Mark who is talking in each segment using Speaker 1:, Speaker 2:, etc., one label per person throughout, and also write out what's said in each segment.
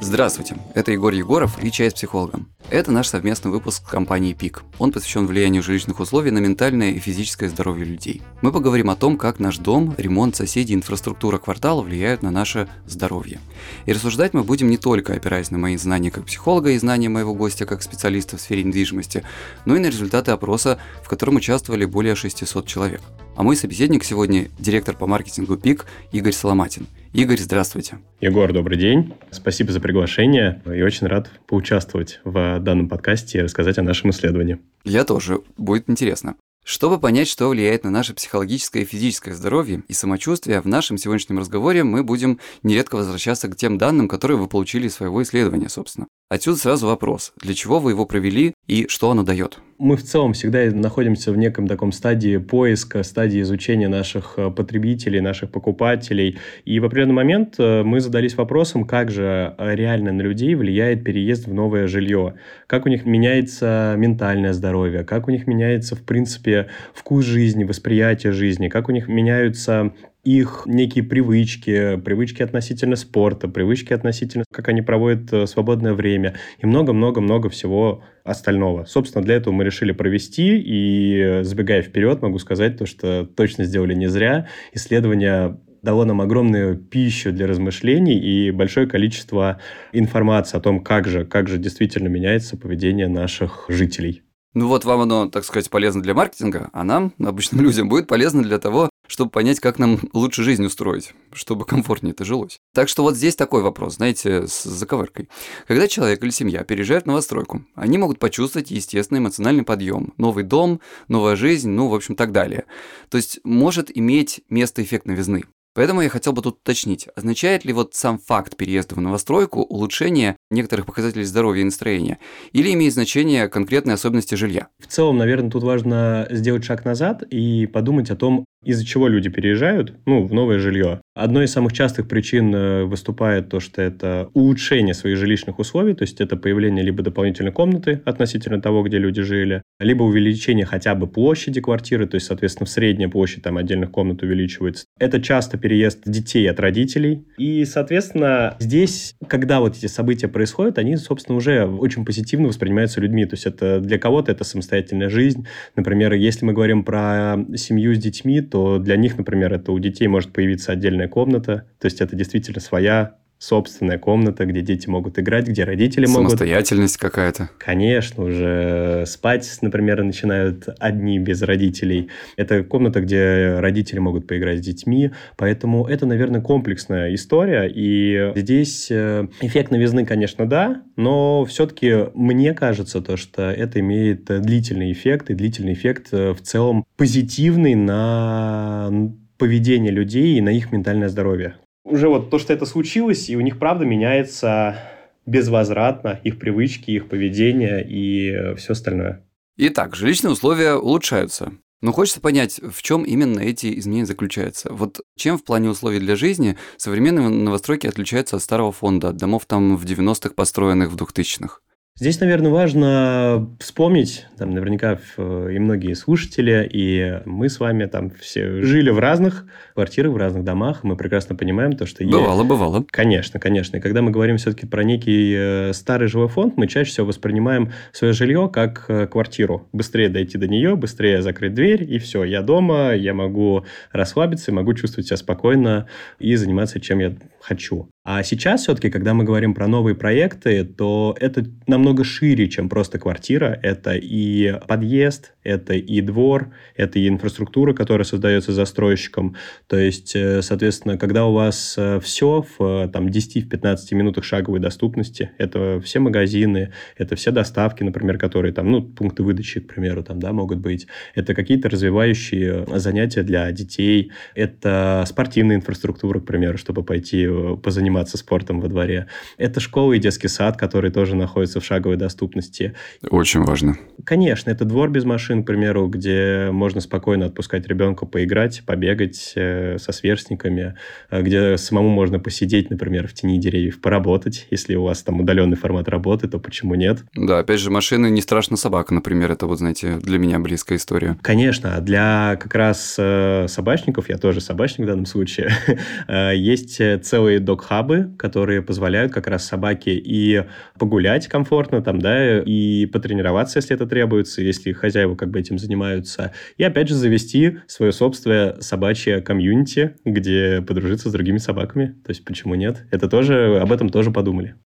Speaker 1: Здравствуйте, это Егор Егоров и «Чай с психологом». Это наш совместный выпуск компании ПИК. Он посвящен влиянию жилищных условий на ментальное и физическое здоровье людей. Мы поговорим о том, как наш дом, ремонт, соседи, инфраструктура квартала влияют на наше здоровье. И рассуждать мы будем не только опираясь на мои знания как психолога и знания моего гостя как специалиста в сфере недвижимости, но и на результаты опроса, в котором участвовали более 600 человек. А мой собеседник сегодня – директор по маркетингу ПИК Игорь Соломатин – Игорь, здравствуйте.
Speaker 2: Егор, добрый день. Спасибо за приглашение. И очень рад поучаствовать в данном подкасте и рассказать о нашем исследовании.
Speaker 1: Я тоже. Будет интересно. Чтобы понять, что влияет на наше психологическое и физическое здоровье и самочувствие, в нашем сегодняшнем разговоре мы будем нередко возвращаться к тем данным, которые вы получили из своего исследования, собственно. Отсюда сразу вопрос, для чего вы его провели и что оно дает?
Speaker 2: Мы в целом всегда находимся в неком таком стадии поиска, стадии изучения наших э, потребителей, наших покупателей. И в определенный момент э, мы задались вопросом, как же э, реально на людей влияет переезд в новое жилье, как у них меняется ментальное здоровье, как у них меняется, в принципе, вкус жизни, восприятие жизни, как у них меняются их некие привычки, привычки относительно спорта, привычки относительно, как они проводят э, свободное время и много-много-много всего остального. Собственно, для этого мы решили провести, и забегая вперед, могу сказать то, что точно сделали не зря. Исследование дало нам огромную пищу для размышлений и большое количество информации о том, как же, как же действительно меняется поведение наших жителей.
Speaker 1: Ну вот вам оно, так сказать, полезно для маркетинга, а нам, обычным людям, будет полезно для того, чтобы понять, как нам лучше жизнь устроить, чтобы комфортнее это жилось. Так что вот здесь такой вопрос, знаете, с заковыркой. Когда человек или семья переезжают новостройку, они могут почувствовать естественный эмоциональный подъем, новый дом, новая жизнь, ну, в общем, так далее. То есть может иметь место эффект новизны. Поэтому я хотел бы тут уточнить, означает ли вот сам факт переезда в новостройку улучшение некоторых показателей здоровья и настроения, или имеет значение конкретные особенности жилья?
Speaker 2: В целом, наверное, тут важно сделать шаг назад и подумать о том, из-за чего люди переезжают ну, в новое жилье. Одной из самых частых причин э, выступает то, что это улучшение своих жилищных условий, то есть это появление либо дополнительной комнаты относительно того, где люди жили, либо увеличение хотя бы площади квартиры, то есть, соответственно, средняя площадь там отдельных комнат увеличивается. Это часто переезд детей от родителей. И, соответственно, здесь, когда вот эти события происходят, они, собственно, уже очень позитивно воспринимаются людьми. То есть это для кого-то это самостоятельная жизнь. Например, если мы говорим про семью с детьми, то для них, например, это у детей может появиться отдельная комната, то есть это действительно своя собственная комната, где дети могут играть, где родители
Speaker 1: могут... Самостоятельность какая-то.
Speaker 2: Конечно, уже спать, например, начинают одни без родителей. Это комната, где родители могут поиграть с детьми, поэтому это, наверное, комплексная история, и здесь э, эффект новизны, конечно, да, но все-таки мне кажется то, что это имеет длительный эффект, и длительный эффект э, в целом позитивный на поведение людей и на их ментальное здоровье уже вот то, что это случилось, и у них, правда, меняется безвозвратно их привычки, их поведение и э, все остальное.
Speaker 1: Итак, жилищные условия улучшаются. Но хочется понять, в чем именно эти изменения заключаются. Вот чем в плане условий для жизни современные новостройки отличаются от старого фонда, от домов там в 90-х построенных в 2000-х?
Speaker 2: Здесь, наверное, важно вспомнить, там наверняка и многие слушатели, и мы с вами там все жили в разных квартирах, в разных домах, мы прекрасно понимаем то, что...
Speaker 1: Бывало, есть... бывало.
Speaker 2: Конечно, конечно. И когда мы говорим все-таки про некий э, старый жилой фонд, мы чаще всего воспринимаем свое жилье как э, квартиру. Быстрее дойти до нее, быстрее закрыть дверь, и все, я дома, я могу расслабиться, могу чувствовать себя спокойно и заниматься чем я хочу. А сейчас все-таки, когда мы говорим про новые проекты, то это намного шире, чем просто квартира. Это и подъезд, это и двор, это и инфраструктура, которая создается застройщиком. То есть, э, соответственно, когда у вас э, все в там, 10-15 минутах шаговой доступности, это все магазины, это все доставки, например, которые там, ну, пункты выдачи, к примеру, там, да, могут быть. Это какие-то развивающие занятия для детей, это спортивная инфраструктура, к примеру, чтобы пойти э, позаниматься заниматься спортом во дворе. Это школа и детский сад, которые тоже находятся в шаговой доступности.
Speaker 1: Очень важно.
Speaker 2: Конечно, это двор без машин, к примеру, где можно спокойно отпускать ребенка поиграть, побегать э, со сверстниками, э, где самому можно посидеть, например, в тени деревьев, поработать. Если у вас там удаленный формат работы, то почему нет?
Speaker 1: Да, опять же, машины не страшно собака, например, это вот, знаете, для меня близкая история.
Speaker 2: Конечно, а для как раз э, собачников, я тоже собачник в данном случае, есть целый док хабы, которые позволяют как раз собаке и погулять комфортно там, да, и потренироваться, если это требуется, если хозяева как бы этим занимаются, и опять же завести свое собственное собачье комьюнити, где подружиться с другими собаками. То есть почему нет? Это тоже, об этом тоже подумали.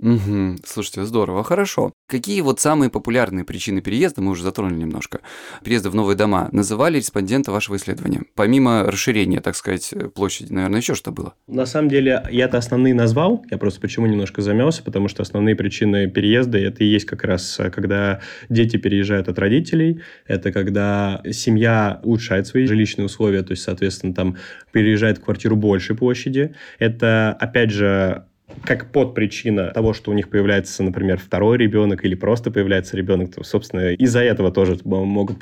Speaker 1: Угу. Слушайте, здорово, хорошо. Какие вот самые популярные причины переезда, мы уже затронули немножко, переезда в новые дома, называли респонденты вашего исследования? Помимо расширения, так сказать, площади, наверное, еще что было?
Speaker 2: На самом деле, я-то основные назвал, я просто почему немножко замялся, потому что основные причины переезда, это и есть как раз, когда дети переезжают от родителей, это когда семья улучшает свои жилищные условия, то есть, соответственно, там переезжает в квартиру большей площади, это, опять же, как подпричина того, что у них появляется, например, второй ребенок или просто появляется ребенок, то, собственно, из-за этого тоже могут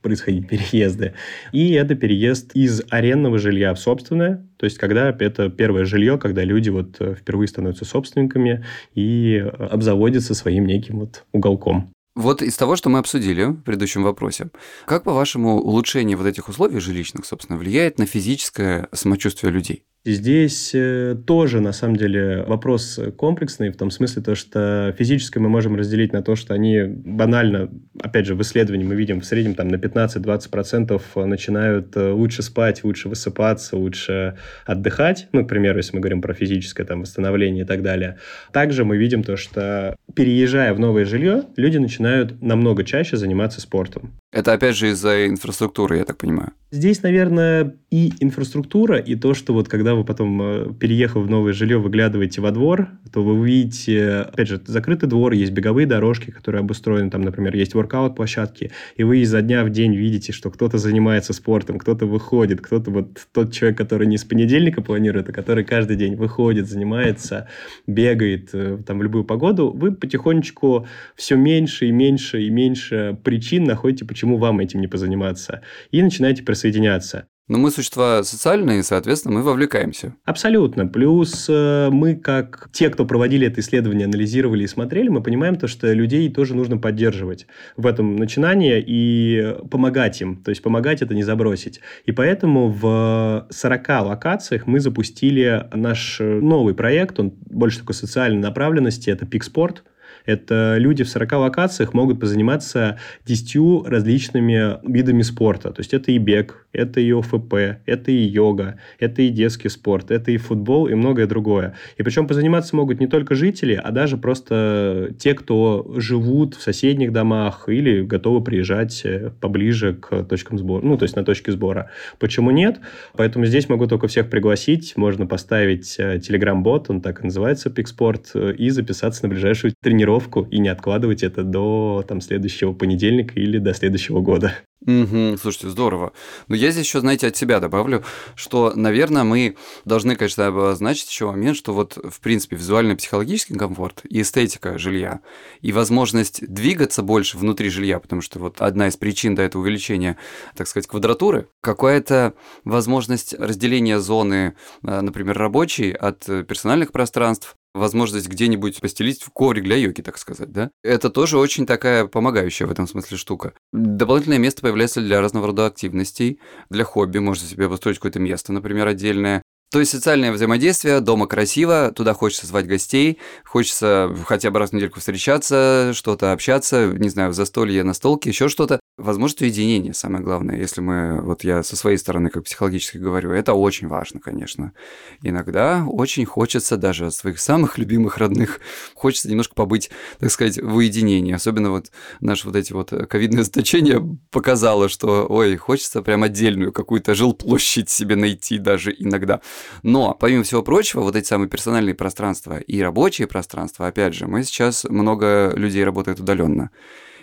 Speaker 2: происходить переезды. И это переезд из арендного жилья в собственное, то есть когда это первое жилье, когда люди вот э, впервые становятся собственниками и э, обзаводятся своим неким вот уголком.
Speaker 1: Вот из того, что мы обсудили в предыдущем вопросе, как, по-вашему, улучшение вот этих условий жилищных, собственно, влияет на физическое самочувствие людей?
Speaker 2: Здесь э, тоже, на самом деле, вопрос комплексный, в том смысле, то, что физическое мы можем разделить на то, что они банально, опять же, в исследовании мы видим в среднем там на 15-20% начинают э, лучше спать, лучше высыпаться, лучше отдыхать, ну, к примеру, если мы говорим про физическое там восстановление и так далее. Также мы видим то, что переезжая в новое жилье, люди начинают намного чаще заниматься спортом.
Speaker 1: Это опять же из-за инфраструктуры, я так понимаю.
Speaker 2: Здесь, наверное, и инфраструктура, и то, что вот когда вы потом, э, переехав в новое жилье, выглядываете во двор, то вы увидите, опять же, закрытый двор, есть беговые дорожки, которые обустроены, там, например, есть воркаут-площадки, и вы изо дня в день видите, что кто-то занимается спортом, кто-то выходит, кто-то вот тот человек, который не с понедельника планирует, а который каждый день выходит, занимается, бегает э, там в любую погоду, вы потихонечку все меньше и меньше и меньше причин находите, почему почему вам этим не позаниматься? И начинаете присоединяться.
Speaker 1: Но мы существа социальные, соответственно, мы вовлекаемся.
Speaker 2: Абсолютно. Плюс э, мы, как те, кто проводили это исследование, анализировали и смотрели, мы понимаем то, что людей тоже нужно поддерживать в этом начинании и помогать им. То есть помогать это не забросить. И поэтому в 40 локациях мы запустили наш новый проект. Он больше такой социальной направленности. Это Пикспорт. Это люди в 40 локациях могут позаниматься 10 различными видами спорта. То есть это и бег, это и ОФП, это и йога, это и детский спорт, это и футбол и многое другое. И причем позаниматься могут не только жители, а даже просто те, кто живут в соседних домах или готовы приезжать э, поближе к точкам сбора, ну, то есть на точке сбора. Почему нет? Поэтому здесь могу только всех пригласить. Можно поставить телеграм-бот, он так и называется, Пикспорт, э, и записаться на ближайшую тренировку планировку и не откладывать это до там, следующего понедельника или до следующего года.
Speaker 1: Угу, слушайте, здорово. Но я здесь еще, знаете, от себя добавлю, что, наверное, мы должны, конечно, обозначить еще момент, что вот, в принципе, визуально-психологический комфорт и эстетика жилья, и возможность двигаться больше внутри жилья, потому что вот одна из причин до этого увеличения, так сказать, квадратуры, какая-то возможность разделения зоны, э, например, рабочей от персональных пространств, возможность где-нибудь постелить в коврик для йоги, так сказать, да? Это тоже очень такая помогающая в этом смысле штука. Дополнительное место появляется для разного рода активностей, для хобби, можно себе построить какое-то место, например, отдельное, то есть социальное взаимодействие, дома красиво, туда хочется звать гостей, хочется хотя бы раз в недельку встречаться, что-то общаться, не знаю, в застолье, на столке, еще что-то. Возможность уединения, самое главное, если мы, вот я со своей стороны, как психологически говорю, это очень важно, конечно. Иногда очень хочется даже от своих самых любимых родных, хочется немножко побыть, так сказать, в уединении. Особенно вот наши вот эти вот ковидные заточения показало, что, ой, хочется прям отдельную какую-то жилплощадь себе найти даже иногда. Но, помимо всего прочего, вот эти самые персональные пространства и рабочие пространства, опять же, мы сейчас много людей работают удаленно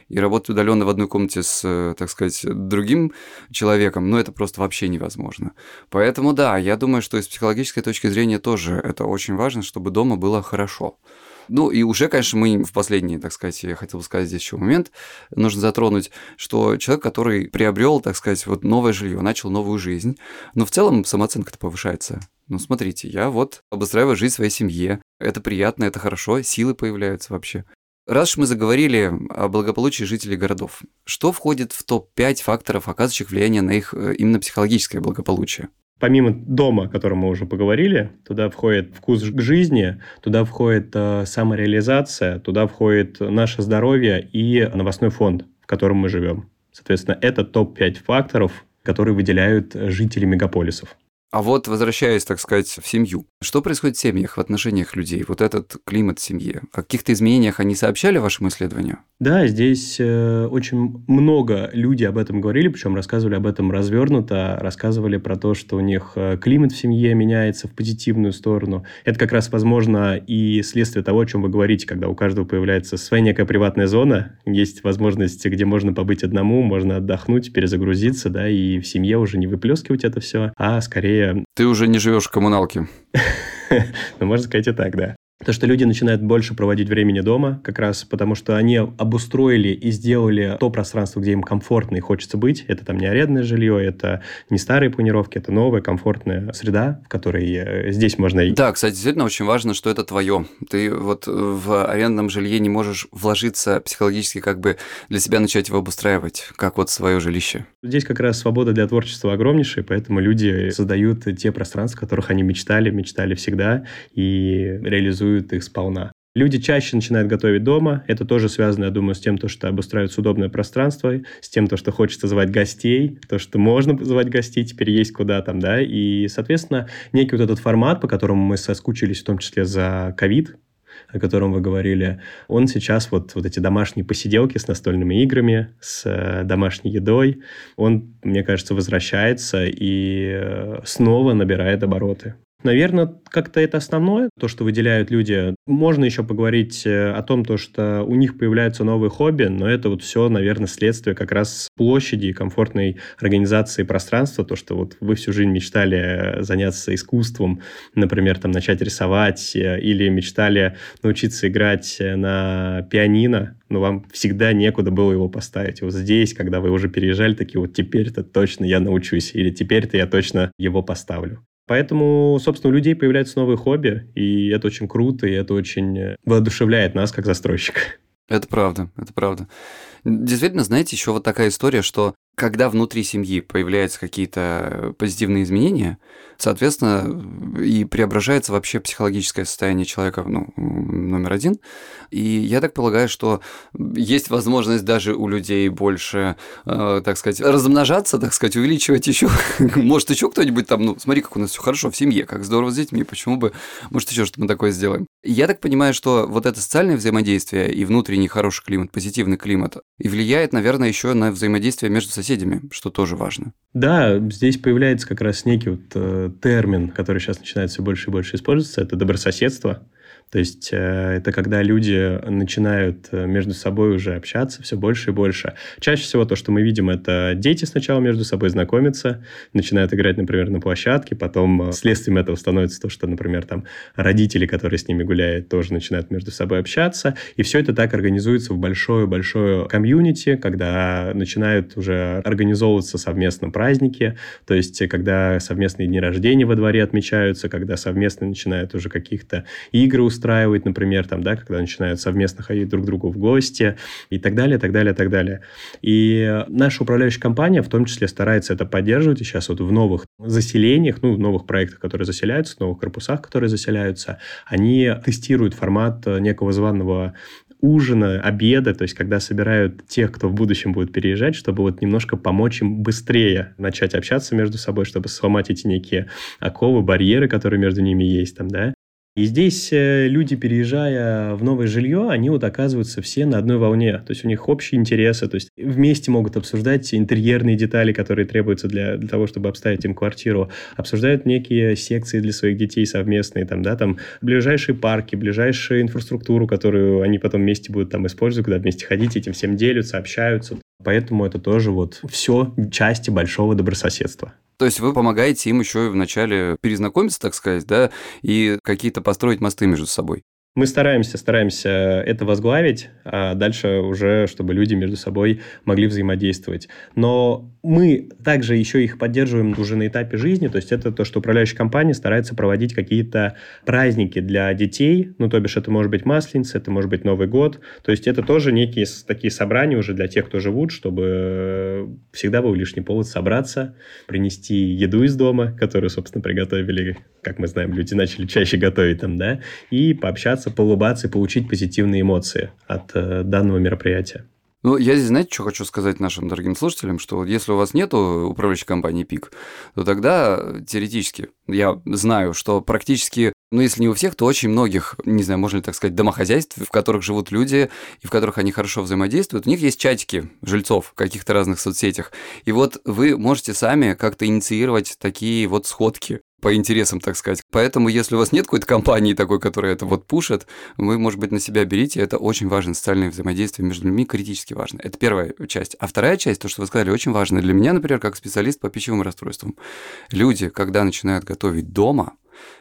Speaker 1: и работать удаленно в одной комнате с, так сказать, другим человеком, ну, это просто вообще невозможно. Поэтому, да, я думаю, что из психологической точки зрения тоже это очень важно, чтобы дома было хорошо. Ну и уже, конечно, мы в последний, так сказать, я хотел бы сказать здесь еще момент, нужно затронуть, что человек, который приобрел, так сказать, вот новое жилье, начал новую жизнь, но в целом самооценка-то повышается. Ну, смотрите, я вот обустраиваю жизнь своей семье. Это приятно, это хорошо, силы появляются вообще. Раз уж мы заговорили о благополучии жителей городов, что входит в топ-5 факторов, оказывающих влияние на их э, именно психологическое благополучие?
Speaker 2: Помимо дома, о котором мы уже поговорили, туда входит вкус к жизни, туда входит э, самореализация, туда входит наше здоровье и новостной фонд, в котором мы живем. Соответственно, это топ-5 факторов, которые выделяют жители мегаполисов.
Speaker 1: А вот возвращаясь, так сказать, в семью, что происходит в семьях, в отношениях людей, вот этот климат в семье? О каких-то изменениях они сообщали вашему исследованию?
Speaker 2: Да, здесь э, очень много людей об этом говорили, причем рассказывали об этом развернуто, рассказывали про то, что у них э, климат в семье меняется в позитивную сторону. Это как раз, возможно, и следствие того, о чем вы говорите, когда у каждого появляется своя некая приватная зона, есть возможность, где можно побыть одному, можно отдохнуть, перезагрузиться, да, и в семье уже не выплескивать это все, а скорее...
Speaker 1: Ты уже не живешь в коммуналке.
Speaker 2: Ну, можно сказать и так, да. То, что люди начинают больше проводить времени дома, как раз потому, что они обустроили и сделали то пространство, где им комфортно и хочется быть. Это там не арендное жилье, это не старые планировки, это новая комфортная среда, в которой э, здесь можно...
Speaker 1: Да, кстати, действительно очень важно, что это твое. Ты вот в арендном жилье не можешь вложиться психологически, как бы для себя начать его обустраивать, как вот свое жилище.
Speaker 2: Здесь как раз свобода для творчества огромнейшая, поэтому люди создают те пространства, о которых они мечтали, мечтали всегда и реализуют реализуют их сполна. Люди чаще начинают готовить дома. Это тоже связано, я думаю, с тем, то, что обустраивается удобное пространство, с тем, то, что хочется звать гостей, то, что можно звать гостей, теперь есть куда там, да. И, соответственно, некий вот этот формат, по которому мы соскучились, в том числе за ковид, о котором вы говорили, он сейчас вот, вот эти домашние посиделки с настольными играми, с э, домашней едой, он, мне кажется, возвращается и э, снова набирает обороты. Наверное, как-то это основное, то, что выделяют люди. Можно еще поговорить э, о том, то, что у них появляются новые хобби, но это вот все, наверное, следствие как раз площади и комфортной организации пространства, то, что вот вы всю жизнь мечтали заняться искусством, например, там начать рисовать э, или мечтали научиться играть на пианино, но вам всегда некуда было его поставить. Вот здесь, когда вы уже переезжали, такие вот теперь-то точно я научусь, или теперь-то я точно его поставлю. Поэтому, собственно, у людей появляются новые хобби, и это очень круто, и это очень воодушевляет нас как застройщика.
Speaker 1: Это правда, это правда. Действительно, знаете, еще вот такая история, что когда внутри семьи появляются какие-то позитивные изменения, соответственно, и преображается вообще психологическое состояние человека, ну, номер один. И я так полагаю, что есть возможность даже у людей больше, э, так сказать, размножаться, так сказать, увеличивать еще. Может, еще кто-нибудь там, ну, смотри, как у нас все хорошо в семье, как здорово с детьми, почему бы, может, еще что-то мы такое сделаем. Я так понимаю, что вот это социальное взаимодействие и внутренний хороший климат, позитивный климат, и влияет, наверное, еще на взаимодействие между соседями, что тоже важно.
Speaker 2: Да, здесь появляется как раз некий вот э, термин, который сейчас начинает все больше и больше использоваться, это добрососедство. То есть э, это когда люди начинают э, между собой уже общаться все больше и больше. Чаще всего то, что мы видим, это дети сначала между собой знакомятся, начинают играть, например, на площадке, потом э, следствием этого становится то, что, например, там родители, которые с ними гуляют, тоже начинают между собой общаться, и все это так организуется в большое-большое комьюнити, когда начинают уже организовываться совместно праздники, то есть когда совместные дни рождения во дворе отмечаются, когда совместно начинают уже каких-то игры например, там, да, когда начинают совместно ходить друг к другу в гости и так далее, так далее, так далее. И наша управляющая компания в том числе старается это поддерживать. И сейчас вот в новых заселениях, ну, в новых проектах, которые заселяются, в новых корпусах, которые заселяются, они тестируют формат некого званого ужина, обеда, то есть когда собирают тех, кто в будущем будет переезжать, чтобы вот немножко помочь им быстрее начать общаться между собой, чтобы сломать эти некие оковы, барьеры, которые между ними есть там, да, и здесь э, люди, переезжая в новое жилье, они вот оказываются все на одной волне. То есть у них общие интересы, то есть вместе могут обсуждать интерьерные детали, которые требуются для, для того, чтобы обставить им квартиру. Обсуждают некие секции для своих детей совместные, там, да, там ближайшие парки, ближайшую инфраструктуру, которую они потом вместе будут там использовать, когда вместе ходить, этим всем делятся, общаются. Поэтому это тоже вот все части большого добрососедства.
Speaker 1: То есть вы помогаете им еще вначале перезнакомиться, так сказать, да, и какие-то построить мосты между собой.
Speaker 2: Мы стараемся, стараемся это возглавить, а дальше уже, чтобы люди между собой могли взаимодействовать. Но мы также еще их поддерживаем уже на этапе жизни, то есть это то, что управляющая компания старается проводить какие-то праздники для детей, ну, то бишь это может быть Масленица, это может быть Новый год, то есть это тоже некие такие собрания уже для тех, кто живут, чтобы всегда был лишний повод собраться, принести еду из дома, которую, собственно, приготовили, как мы знаем, люди начали чаще готовить там, да, и пообщаться улыбаться, поулыбаться и получить позитивные эмоции от э, данного мероприятия.
Speaker 1: Ну, я здесь, знаете, что хочу сказать нашим дорогим слушателям, что если у вас нет управляющей компании ПИК, то тогда теоретически я знаю, что практически, ну, если не у всех, то очень многих, не знаю, можно ли так сказать, домохозяйств, в которых живут люди и в которых они хорошо взаимодействуют, у них есть чатики жильцов в каких-то разных соцсетях. И вот вы можете сами как-то инициировать такие вот сходки по интересам, так сказать. Поэтому, если у вас нет какой-то компании такой, которая это вот пушит, вы, может быть, на себя берите. Это очень важно. Социальное взаимодействие между людьми критически важно. Это первая часть. А вторая часть, то, что вы сказали, очень важно. Для меня, например, как специалист по пищевым расстройствам. Люди, когда начинают готовить дома,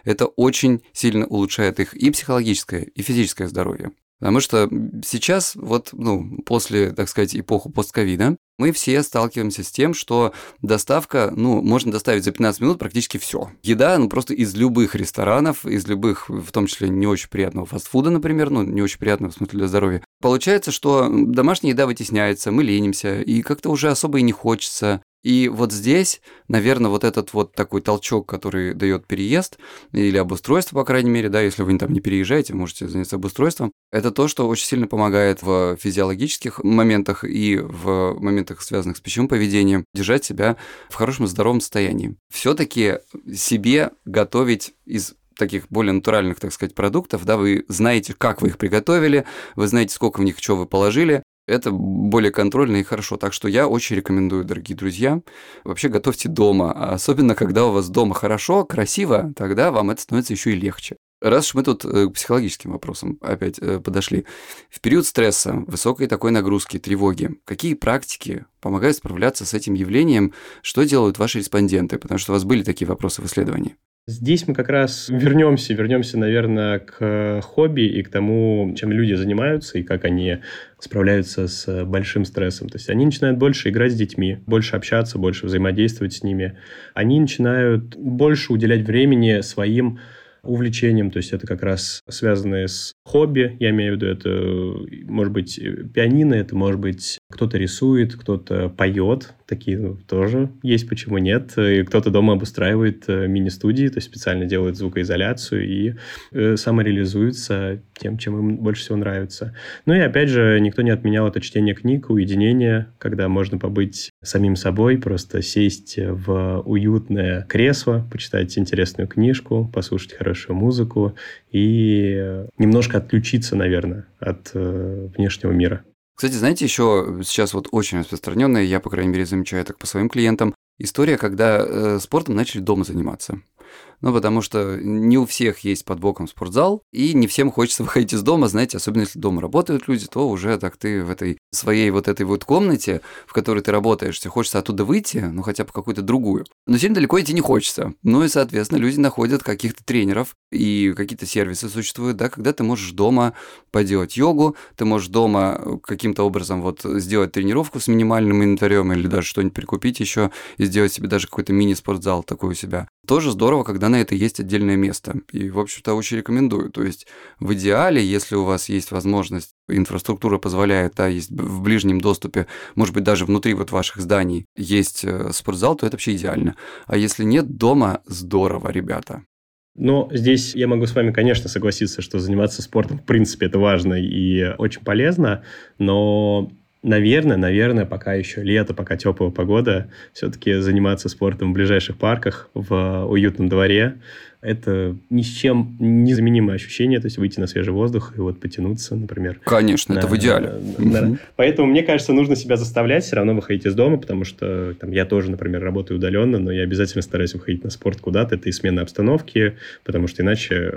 Speaker 1: это очень сильно улучшает их и психологическое, и физическое здоровье. Потому что сейчас, вот, ну, после, так сказать, эпоху постковида, мы все сталкиваемся с тем, что доставка, ну, можно доставить за 15 минут практически все. Еда, ну, просто из любых ресторанов, из любых, в том числе не очень приятного фастфуда, например, ну, не очень приятного в смысле для здоровья. Получается, что домашняя еда вытесняется, мы ленимся, и как-то уже особо и не хочется. И вот здесь, наверное, вот этот вот такой толчок, который дает переезд или обустройство, по крайней мере, да, если вы там не переезжаете, можете заняться обустройством, это то, что очень сильно помогает в физиологических моментах и в моментах, связанных с пищевым поведением, держать себя в хорошем здоровом состоянии. Все-таки себе готовить из таких более натуральных, так сказать, продуктов, да, вы знаете, как вы их приготовили, вы знаете, сколько в них чего вы положили, это более контрольно и хорошо. Так что я очень рекомендую, дорогие друзья, вообще готовьте дома. Особенно, когда у вас дома хорошо, красиво, тогда вам это становится еще и легче. Раз уж мы тут э, к психологическим вопросам опять э, подошли. В период стресса, высокой такой нагрузки, тревоги, какие практики помогают справляться с этим явлением? Что делают ваши респонденты? Потому что у вас были такие вопросы в исследовании.
Speaker 2: Здесь мы как раз вернемся, вернемся, наверное, к хобби и к тому, чем люди занимаются и как они справляются с большим стрессом. То есть они начинают больше играть с детьми, больше общаться, больше взаимодействовать с ними. Они начинают больше уделять времени своим увлечением, то есть это как раз связанное с хобби, я имею в виду, это может быть пианино, это может быть кто-то рисует, кто-то поет, такие ну, тоже есть, почему нет. И кто-то дома обустраивает э, мини-студии, то есть специально делает звукоизоляцию и э, самореализуется тем, чем им больше всего нравится. Ну и опять же, никто не отменял это чтение книг, уединение, когда можно побыть самим собой, просто сесть в уютное кресло, почитать интересную книжку, послушать хорошую музыку и немножко отключиться, наверное, от э, внешнего мира.
Speaker 1: Кстати, знаете, еще сейчас вот очень распространенная, я, по крайней мере, замечаю так по своим клиентам, история, когда э, спортом начали дома заниматься. Ну, потому что не у всех есть под боком спортзал, и не всем хочется выходить из дома, знаете, особенно если дома работают люди, то уже так ты в этой своей вот этой вот комнате, в которой ты работаешь, тебе хочется оттуда выйти, ну, хотя бы какую-то другую. Но сильно далеко идти не хочется. Ну, и, соответственно, люди находят каких-то тренеров, и какие-то сервисы существуют, да, когда ты можешь дома поделать йогу, ты можешь дома каким-то образом вот сделать тренировку с минимальным инвентарем или даже что-нибудь прикупить еще и сделать себе даже какой-то мини-спортзал такой у себя. Тоже здорово, когда на это есть отдельное место. И, в общем-то, очень рекомендую. То есть, в идеале, если у вас есть возможность, инфраструктура позволяет, да, есть в ближнем доступе, может быть, даже внутри вот ваших зданий есть э, спортзал, то это вообще идеально. А если нет, дома здорово, ребята.
Speaker 2: Но здесь я могу с вами, конечно, согласиться, что заниматься спортом, в принципе, это важно и очень полезно, но Наверное, наверное, пока еще лето, пока теплая погода, все-таки заниматься спортом в ближайших парках, в уютном дворе, это ни с чем незаменимое ощущение, то есть выйти на свежий воздух и вот потянуться, например.
Speaker 1: Конечно, на, это в идеале.
Speaker 2: На, на, поэтому, мне кажется, нужно себя заставлять все равно выходить из дома, потому что там, я тоже, например, работаю удаленно, но я обязательно стараюсь выходить на спорт куда-то, это и смена обстановки, потому что иначе,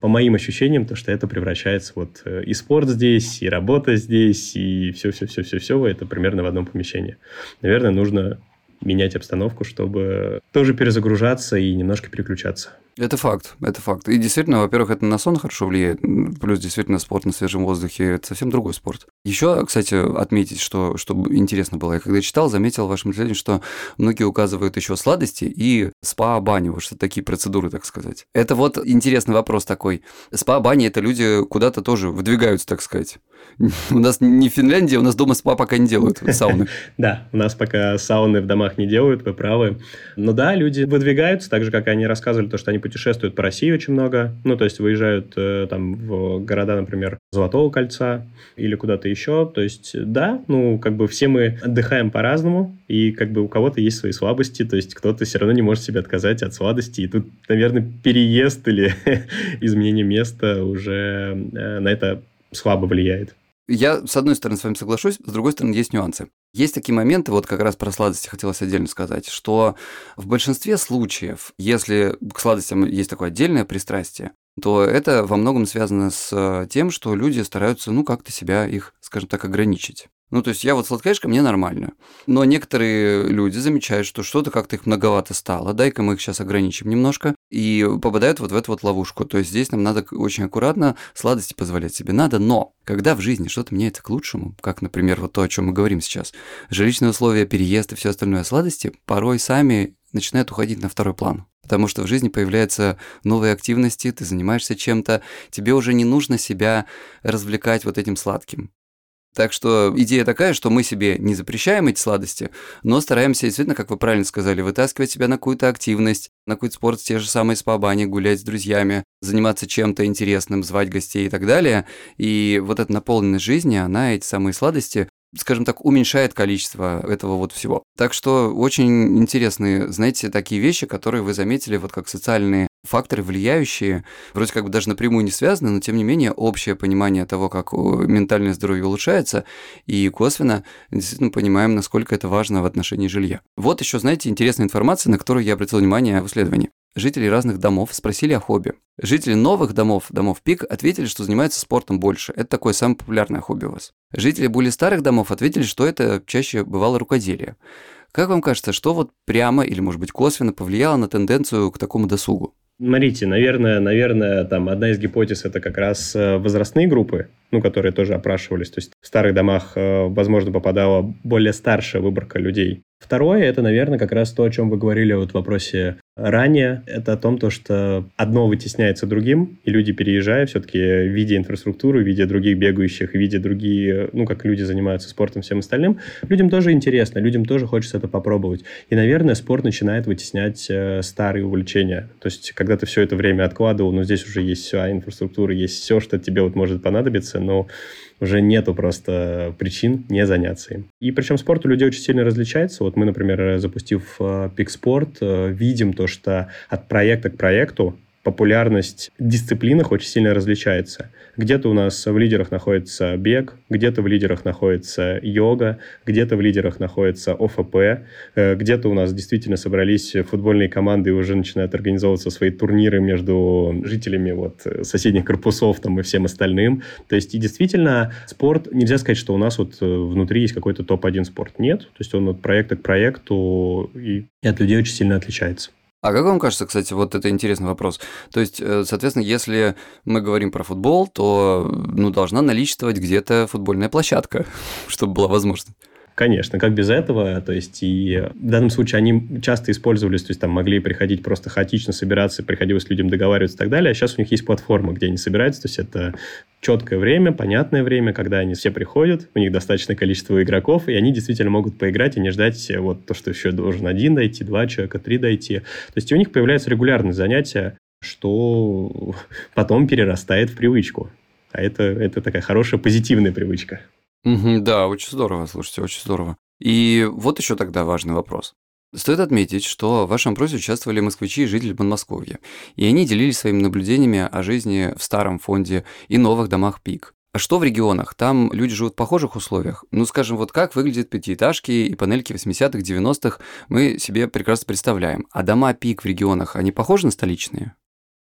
Speaker 2: по моим ощущениям, то, что это превращается вот э, и спорт здесь, и работа здесь, и все-все-все-все-все, это примерно в одном помещении. Наверное, нужно менять обстановку, чтобы тоже перезагружаться и немножко переключаться.
Speaker 1: Это факт, это факт. И действительно, во-первых, это на сон хорошо влияет, плюс действительно спорт на свежем воздухе – это совсем другой спорт. Еще, кстати, отметить, что, что интересно было, я когда читал, заметил в вашем исследовании, что многие указывают еще сладости и спа-баню, что такие процедуры, так сказать. Это вот интересный вопрос такой. Спа-бани – это люди куда-то тоже выдвигаются, так сказать. У нас не Финляндия, у нас дома спа пока не делают сауны.
Speaker 2: Да, у нас пока сауны в домах не делают, вы правы. Но да, люди выдвигаются, так же, как они рассказывали, то, что они путешествуют по России очень много. Ну, то есть выезжают э, там в города, например, Золотого кольца или куда-то еще. То есть, да, ну, как бы все мы отдыхаем по-разному, и как бы у кого-то есть свои слабости, то есть кто-то все равно не может себе отказать от сладости. И тут, наверное, переезд или изменение места уже э, на это слабо влияет.
Speaker 1: Я, с одной стороны, с вами соглашусь, с другой стороны, есть нюансы. Есть такие моменты, вот как раз про сладости хотелось отдельно сказать, что в большинстве случаев, если к сладостям есть такое отдельное пристрастие, то это во многом связано с тем, что люди стараются, ну, как-то себя их, скажем так, ограничить. Ну, то есть я вот сладкоежка, мне нормально. Но некоторые люди замечают, что что-то как-то их многовато стало, дай-ка мы их сейчас ограничим немножко, и попадают вот в эту вот ловушку. То есть здесь нам надо очень аккуратно сладости позволять себе надо, но когда в жизни что-то меняется к лучшему, как, например, вот то, о чем мы говорим сейчас, жилищные условия, переезд и все остальное сладости, порой сами начинают уходить на второй план. Потому что в жизни появляются новые активности, ты занимаешься чем-то, тебе уже не нужно себя развлекать вот этим сладким. Так что идея такая, что мы себе не запрещаем эти сладости, но стараемся действительно, как вы правильно сказали, вытаскивать себя на какую-то активность, на какой-то спорт, те же самые спа-бани, гулять с друзьями, заниматься чем-то интересным, звать гостей и так далее. И вот эта наполненность жизни, она эти самые сладости скажем так, уменьшает количество этого вот всего. Так что очень интересные, знаете, такие вещи, которые вы заметили, вот как социальные факторы, влияющие, вроде как бы даже напрямую не связаны, но тем не менее общее понимание того, как ментальное здоровье улучшается, и косвенно действительно понимаем, насколько это важно в отношении жилья. Вот еще, знаете, интересная информация, на которую я обратил внимание в исследовании. Жители разных домов спросили о хобби. Жители новых домов, домов пик, ответили, что занимаются спортом больше. Это такое самое популярное хобби у вас. Жители более старых домов ответили, что это чаще бывало рукоделие. Как вам кажется, что вот прямо или, может быть, косвенно повлияло на тенденцию к такому досугу?
Speaker 2: Смотрите, наверное, наверное, там одна из гипотез это как раз э, возрастные группы, ну, которые тоже опрашивались. То есть в старых домах, э, возможно, попадала более старшая выборка людей. Второе, это, наверное, как раз то, о чем вы говорили вот в вопросе ранее. Это о том, то, что одно вытесняется другим, и люди, переезжая, все-таки видя инфраструктуру, видя других бегающих, видя другие, ну, как люди занимаются спортом, всем остальным, людям тоже интересно, людям тоже хочется это попробовать. И, наверное, спорт начинает вытеснять э, старые увлечения. То есть, когда ты все это время откладывал, ну, здесь уже есть вся инфраструктура, есть все, что тебе вот может понадобиться, но уже нету просто причин не заняться им. И причем спорт у людей очень сильно различается. Вот мы, например, запустив пик-спорт, э, видим то, что от проекта к проекту популярность в дисциплинах очень сильно различается. Где-то у нас в лидерах находится бег, где-то в лидерах находится йога, где-то в лидерах находится ОФП, э, где-то у нас действительно собрались футбольные команды и уже начинают организовываться свои турниры между жителями вот соседних корпусов там и всем остальным. То есть и действительно спорт, нельзя сказать, что у нас вот э, внутри есть какой-то топ-1 спорт. Нет. То есть он от проекта к проекту и от людей очень сильно отличается.
Speaker 1: А как вам кажется, кстати, вот это интересный вопрос. То есть, э, соответственно, если мы говорим про футбол, то ну, должна наличествовать где-то футбольная площадка, чтобы была возможность.
Speaker 2: Конечно, как без этого, то есть и в данном случае они часто использовались, то есть там могли приходить просто хаотично собираться, приходилось людям договариваться и так далее, а сейчас у них есть платформа, где они собираются, то есть это четкое время, понятное время, когда они все приходят, у них достаточное количество игроков, и они действительно могут поиграть и не ждать вот то, что еще должен один дойти, два человека, три дойти. То есть у них появляются регулярные занятия, что потом перерастает в привычку. А это, это такая хорошая позитивная привычка.
Speaker 1: Да, очень здорово, слушайте, очень здорово. И вот еще тогда важный вопрос. Стоит отметить, что в вашем опросе участвовали москвичи и жители Подмосковья, и они делились своими наблюдениями о жизни в старом фонде и новых домах ПИК. А что в регионах? Там люди живут в похожих условиях? Ну, скажем, вот как выглядят пятиэтажки и панельки 80-х, 90-х, мы себе прекрасно представляем. А дома ПИК в регионах, они похожи на столичные?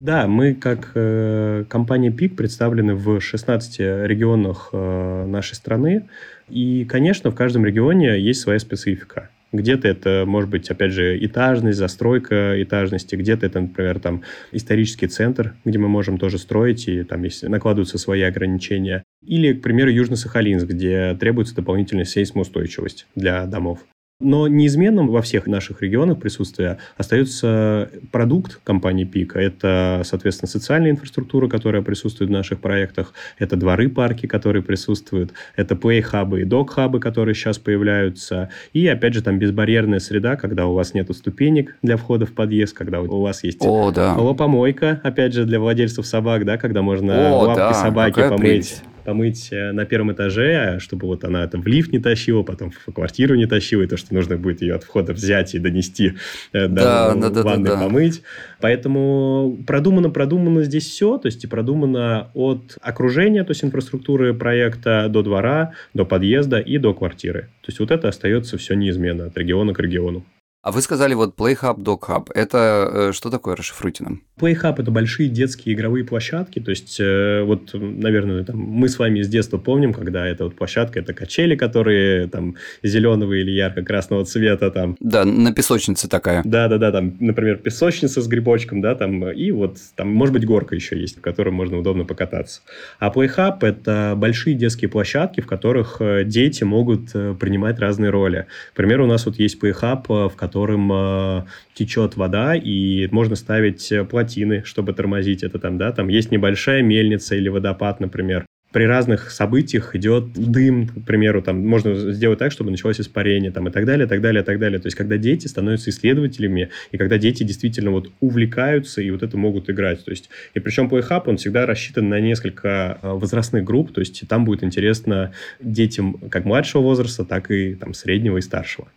Speaker 2: Да, мы как э, компания ПИК представлены в 16 регионах э, нашей страны. И, конечно, в каждом регионе есть своя специфика. Где-то это, может быть, опять же, этажность, застройка этажности, где-то это, например, там исторический центр, где мы можем тоже строить, и там есть, накладываются свои ограничения. Или, к примеру, Южно-Сахалинск, где требуется дополнительная сейсмоустойчивость для домов. Но неизменным во всех наших регионах присутствия остается продукт компании ПИКа. Это, соответственно, социальная инфраструктура, которая присутствует в наших проектах. Это дворы-парки, которые присутствуют. Это плей-хабы и док-хабы, которые сейчас появляются. И, опять же, там безбарьерная среда, когда у вас нет ступенек для входа в подъезд, когда у вас есть
Speaker 1: О, да.
Speaker 2: лопомойка, опять же, для владельцев собак, да, когда можно
Speaker 1: О,
Speaker 2: лапки
Speaker 1: да,
Speaker 2: собаки
Speaker 1: какая
Speaker 2: помыть.
Speaker 1: прелесть
Speaker 2: помыть э, на первом этаже, чтобы вот она там в лифт не тащила, потом в квартиру не тащила, и то, что нужно будет ее от входа взять и донести э,
Speaker 1: да,
Speaker 2: до
Speaker 1: да, да,
Speaker 2: ванны
Speaker 1: да, да.
Speaker 2: помыть. Поэтому продумано, продумано здесь все, то есть и продумано от окружения, то есть инфраструктуры проекта до двора, до подъезда и до квартиры. То есть вот это остается все неизменно от региона к региону.
Speaker 1: А вы сказали вот Playhub, Dog Это э, что такое? Расшифруйте нам.
Speaker 2: Playhub – это большие детские игровые площадки. То есть, э, вот, наверное, там, мы с вами с детства помним, когда эта вот площадка – это качели, которые там зеленого или ярко-красного цвета. Там.
Speaker 1: Да, на песочнице такая.
Speaker 2: Да-да-да, там, например, песочница с грибочком, да, там, и вот там, может быть, горка еще есть, в которой можно удобно покататься. А Playhub – это большие детские площадки, в которых э, дети могут э, принимать разные роли. К примеру, у нас вот есть Playhub, в котором которым э, течет вода, и можно ставить плотины, чтобы тормозить это там, да, там есть небольшая мельница или водопад, например. При разных событиях идет дым, к примеру, там можно сделать так, чтобы началось испарение, там и так далее, так далее, так далее. То есть, когда дети становятся исследователями, и когда дети действительно вот увлекаются и вот это могут играть. То есть, и причем PlayHub, он всегда рассчитан на несколько э, возрастных групп, то есть, там будет интересно детям как младшего возраста, так и там среднего и старшего.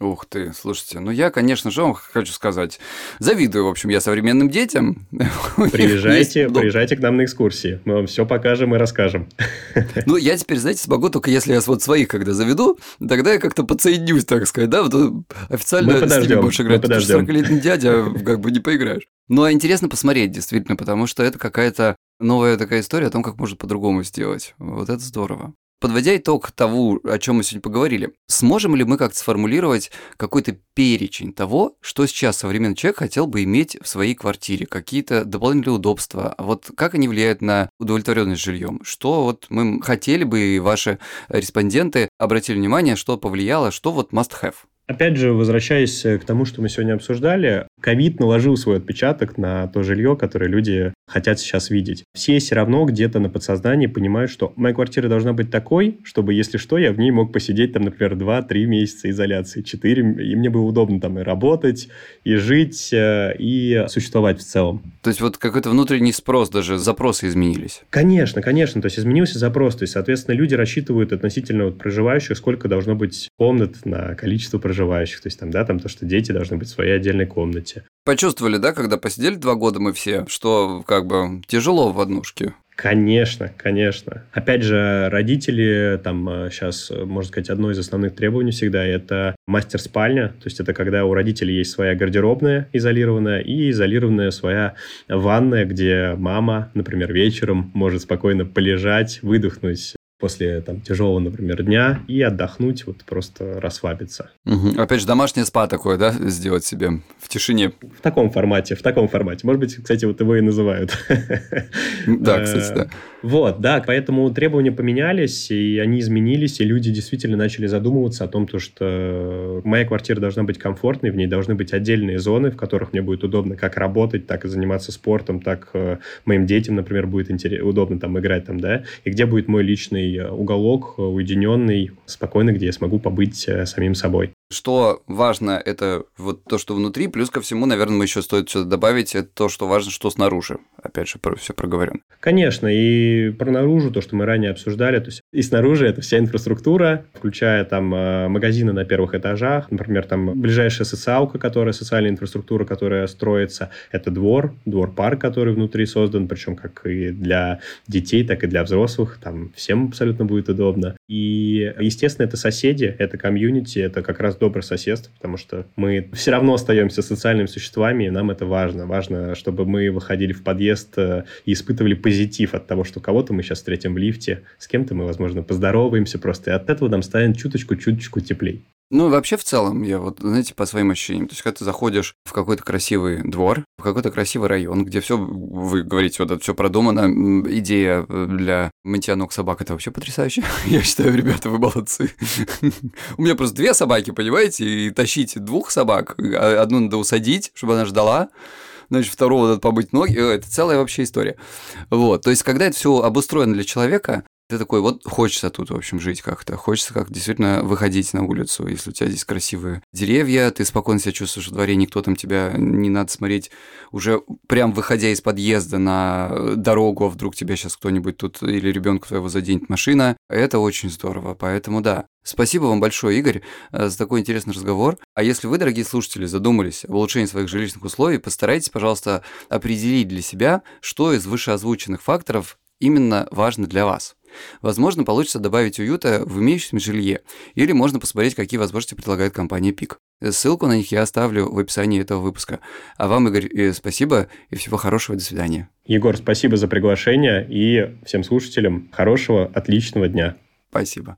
Speaker 1: Ух ты, слушайте, ну я, конечно же, вам хочу сказать, завидую, в общем, я современным детям.
Speaker 2: Приезжайте, приезжайте к нам на экскурсии, мы вам все покажем и расскажем.
Speaker 1: Ну, я теперь, знаете, смогу только если я вот своих когда заведу, тогда я как-то подсоединюсь, так сказать, да, вот э, официально
Speaker 2: мы подождем,
Speaker 1: с ними будешь играть,
Speaker 2: потому
Speaker 1: что 40-летний дядя как бы не поиграешь. Но интересно посмотреть, действительно, потому что это какая-то новая такая история о том, как можно по-другому сделать. Вот это здорово. Подводя итог того, о чем мы сегодня поговорили, сможем ли мы как-то сформулировать какой-то перечень того, что сейчас современный человек хотел бы иметь в своей квартире, какие-то дополнительные удобства, вот как они влияют на удовлетворенность жильем, что вот мы хотели бы, и ваши респонденты обратили внимание, что повлияло, что вот must have.
Speaker 2: Опять же, возвращаясь к тому, что мы сегодня обсуждали, ковид наложил свой отпечаток на то жилье, которое люди хотят сейчас видетить. Все все равно где-то на подсознании понимают, что моя квартира должна быть такой, чтобы, если что, я в ней мог посидеть, там, например, 2-3 месяца изоляции, 4, и мне было удобно там и работать, и жить, э, и существовать в целом.
Speaker 1: То есть вот какой-то внутренний спрос, даже запросы изменились?
Speaker 2: Конечно, конечно. То есть изменился запрос. То есть, соответственно, люди рассчитывают относительно вот проживающих, сколько должно быть комнат на количество проживающих проживающих. То есть там, да, там то, что дети должны быть в своей отдельной комнате.
Speaker 1: Почувствовали, да, когда посидели два года мы все, что как бы тяжело в однушке?
Speaker 2: Конечно, конечно. Опять же, родители, там сейчас, э, можно сказать, одно из основных требований всегда – это мастер-спальня. То есть это когда у родителей есть своя гардеробная изолированная и изолированная своя ванная, где мама, например, вечером может спокойно полежать, выдохнуть после там, тяжелого, например, дня и отдохнуть, вот просто расслабиться.
Speaker 1: Угу. Опять же, домашнее спа такое, да, сделать себе в тишине.
Speaker 2: В таком формате, в таком формате. Может быть, кстати, вот его и называют.
Speaker 1: Да, кстати, да.
Speaker 2: Вот, да, поэтому требования поменялись, и они изменились, и люди действительно начали задумываться о том, то, что моя квартира должна быть комфортной, в ней должны быть отдельные зоны, в которых мне будет удобно как работать, так и заниматься спортом, так э, моим детям, например, будет удобно там играть там, да, и где будет мой личный э, уголок, э, уединенный, спокойный, где я смогу побыть самим собой.
Speaker 1: Что важно, это вот то, что внутри, плюс ко всему, наверное, мы еще стоит сюда добавить, это то, что важно, что снаружи. Опять же, все проговорено.
Speaker 2: Конечно, и про наружу, то, что мы ранее обсуждали, то есть и снаружи это вся инфраструктура, включая там э, магазины на первых этажах, например, там ближайшая социалка, которая, социальная инфраструктура, которая строится, это двор, двор-парк, который внутри создан, причем как и для детей, так и для взрослых, там всем абсолютно будет удобно. И, естественно, это соседи, это комьюнити, это как раз доброе соседство, потому что мы все равно остаемся социальными существами, и нам это важно. Важно, чтобы мы выходили в подъезд э, и испытывали позитив от того, что кого-то мы сейчас встретим в лифте, с кем-то мы, возможно, поздороваемся просто, и от этого нам станет чуточку-чуточку теплей.
Speaker 1: Ну, вообще в целом, я вот, знаете, по своим ощущениям, то есть, когда ты заходишь в какой-то красивый двор, в какой-то красивый район, где все, вы говорите, вот это все продумано, идея э, для мытья ног собак, это вообще потрясающе. Я считаю, ребята, вы молодцы. У меня просто две собаки, понимаете, и тащить двух собак, а одну надо усадить, чтобы она ждала, значит, второго надо побыть ноги, э, это целая вообще история. Вот, то есть, когда это все обустроено для человека, ты такой, вот хочется тут, в общем, жить как-то. Хочется как действительно выходить на улицу. Если у тебя здесь красивые деревья, ты спокойно себя чувствуешь в дворе, никто там тебя не надо смотреть. Уже прям выходя из подъезда на дорогу, а вдруг тебя сейчас кто-нибудь тут или ребенка твоего заденет машина. Это очень здорово. Поэтому да, Спасибо вам большое, Игорь, э, за такой интересный разговор. А если вы, дорогие слушатели, задумались об улучшении своих жилищных условий, постарайтесь, пожалуйста, определить для себя, что из вышеозвученных факторов именно важно для вас. Возможно, получится добавить уюта в имеющемся жилье, или можно посмотреть, какие возможности предлагает компания ПИК. Ссылку на них я оставлю в описании этого выпуска. А вам, Игорь, э, спасибо и всего хорошего, до свидания.
Speaker 2: Егор, спасибо за приглашение и всем слушателям хорошего, отличного дня.
Speaker 1: Спасибо.